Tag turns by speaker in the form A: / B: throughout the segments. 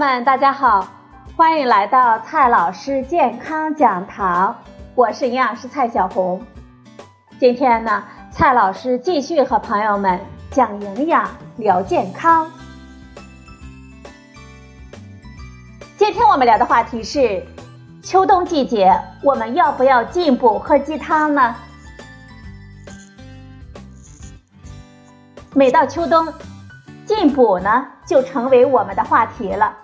A: 们，大家好，欢迎来到蔡老师健康讲堂，我是营养师蔡小红。今天呢，蔡老师继续和朋友们讲营养、聊健康。今天我们聊的话题是：秋冬季节，我们要不要进补喝鸡汤呢？每到秋冬，进补呢就成为我们的话题了。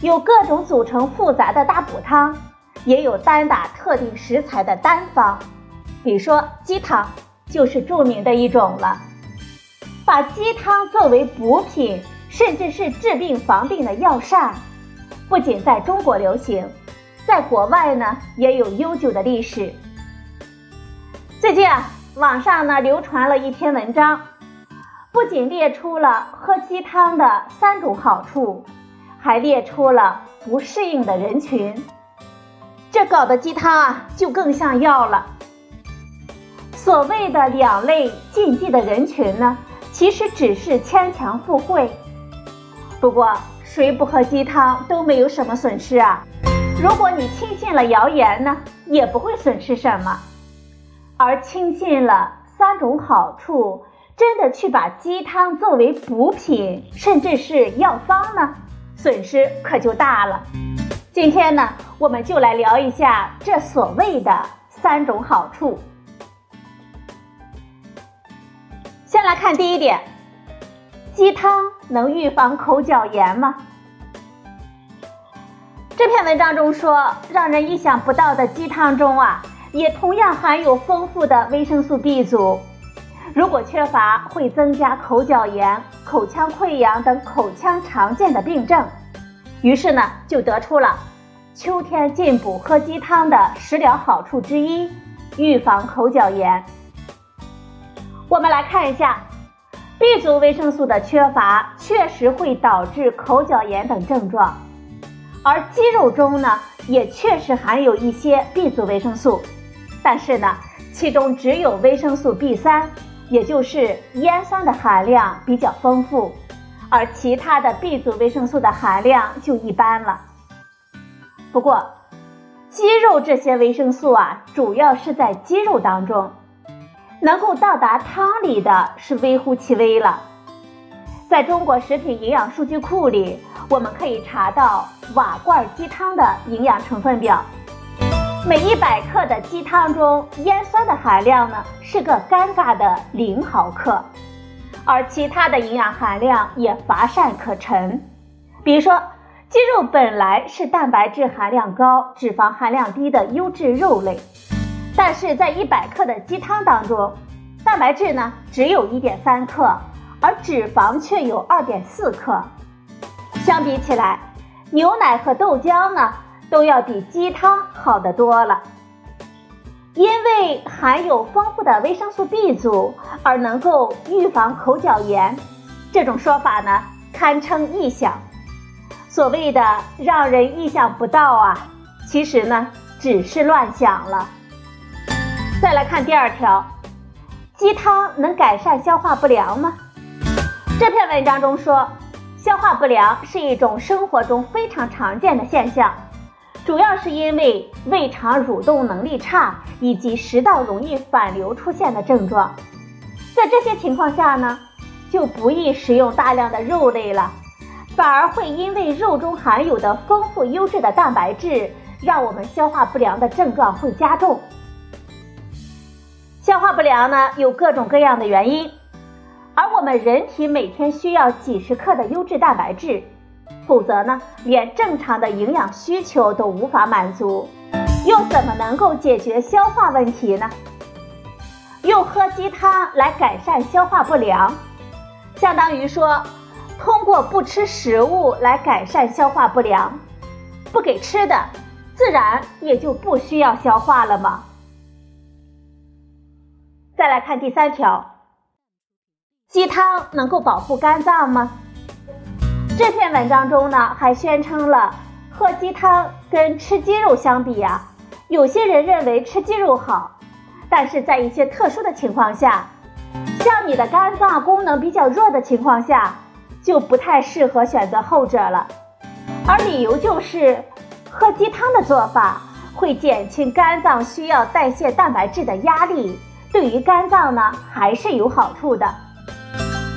A: 有各种组成复杂的大补汤，也有单打特定食材的单方，比如说鸡汤就是著名的一种了。把鸡汤作为补品，甚至是治病防病的药膳，不仅在中国流行，在国外呢也有悠久的历史。最近啊，网上呢流传了一篇文章。不仅列出了喝鸡汤的三种好处，还列出了不适应的人群，这搞得鸡汤啊就更像药了。所谓的两类禁忌的人群呢，其实只是牵强附会。不过谁不喝鸡汤都没有什么损失啊。如果你轻信了谣言呢，也不会损失什么，而轻信了三种好处。真的去把鸡汤作为补品，甚至是药方呢，损失可就大了。今天呢，我们就来聊一下这所谓的三种好处。先来看第一点，鸡汤能预防口角炎吗？这篇文章中说，让人意想不到的鸡汤中啊，也同样含有丰富的维生素 B 族。如果缺乏，会增加口角炎、口腔溃疡等口腔常见的病症。于是呢，就得出了秋天进补喝鸡汤的食疗好处之一——预防口角炎。我们来看一下，B 族维生素的缺乏确实会导致口角炎等症状，而鸡肉中呢，也确实含有一些 B 族维生素，但是呢，其中只有维生素 B 三。也就是烟酸的含量比较丰富，而其他的 B 族维生素的含量就一般了。不过，鸡肉这些维生素啊，主要是在鸡肉当中，能够到达汤里的是微乎其微了。在中国食品营养数据库里，我们可以查到瓦罐鸡汤的营养成分表。每一百克的鸡汤中，烟酸的含量呢是个尴尬的零毫克，而其他的营养含量也乏善可陈。比如说，鸡肉本来是蛋白质含量高、脂肪含量低的优质肉类，但是在一百克的鸡汤当中，蛋白质呢只有一点三克，而脂肪却有二点四克。相比起来，牛奶和豆浆呢？都要比鸡汤好得多了，因为含有丰富的维生素 B 族而能够预防口角炎，这种说法呢堪称臆想。所谓的让人意想不到啊，其实呢只是乱想了。再来看第二条，鸡汤能改善消化不良吗？这篇文章中说，消化不良是一种生活中非常常见的现象。主要是因为胃肠蠕动能力差以及食道容易反流出现的症状，在这些情况下呢，就不宜食用大量的肉类了，反而会因为肉中含有的丰富优质的蛋白质，让我们消化不良的症状会加重。消化不良呢，有各种各样的原因，而我们人体每天需要几十克的优质蛋白质。否则呢，连正常的营养需求都无法满足，又怎么能够解决消化问题呢？用喝鸡汤来改善消化不良，相当于说，通过不吃食物来改善消化不良，不给吃的，自然也就不需要消化了吗？再来看第三条，鸡汤能够保护肝脏吗？这篇文章中呢，还宣称了喝鸡汤跟吃鸡肉相比呀，有些人认为吃鸡肉好，但是在一些特殊的情况下，像你的肝脏功能比较弱的情况下，就不太适合选择后者了。而理由就是喝鸡汤的做法会减轻肝脏需要代谢蛋白质的压力，对于肝脏呢还是有好处的。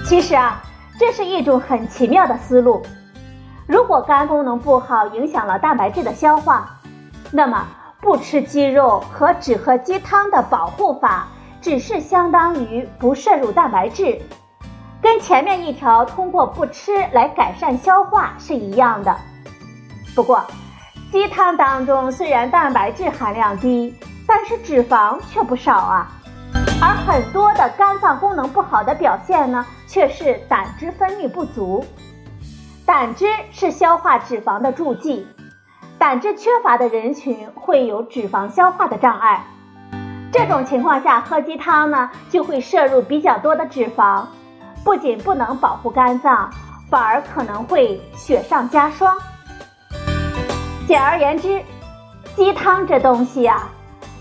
A: 其实啊，这是一种很奇妙的思路。如果肝功能不好，影响了蛋白质的消化，那么不吃鸡肉和只喝鸡汤的保护法，只是相当于不摄入蛋白质，跟前面一条通过不吃来改善消化是一样的。不过，鸡汤当中虽然蛋白质含量低，但是脂肪却不少啊。而很多的肝脏功能不好的表现呢，却是胆汁分泌不足。胆汁是消化脂肪的助剂，胆汁缺乏的人群会有脂肪消化的障碍。这种情况下喝鸡汤呢，就会摄入比较多的脂肪，不仅不能保护肝脏，反而可能会雪上加霜。简而言之，鸡汤这东西呀，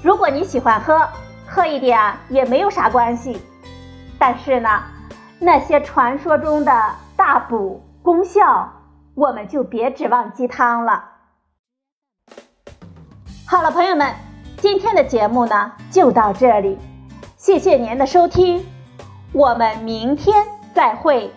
A: 如果你喜欢喝，喝一点也没有啥关系。但是呢，那些传说中的大补。功效，我们就别指望鸡汤了。好了，朋友们，今天的节目呢就到这里，谢谢您的收听，我们明天再会。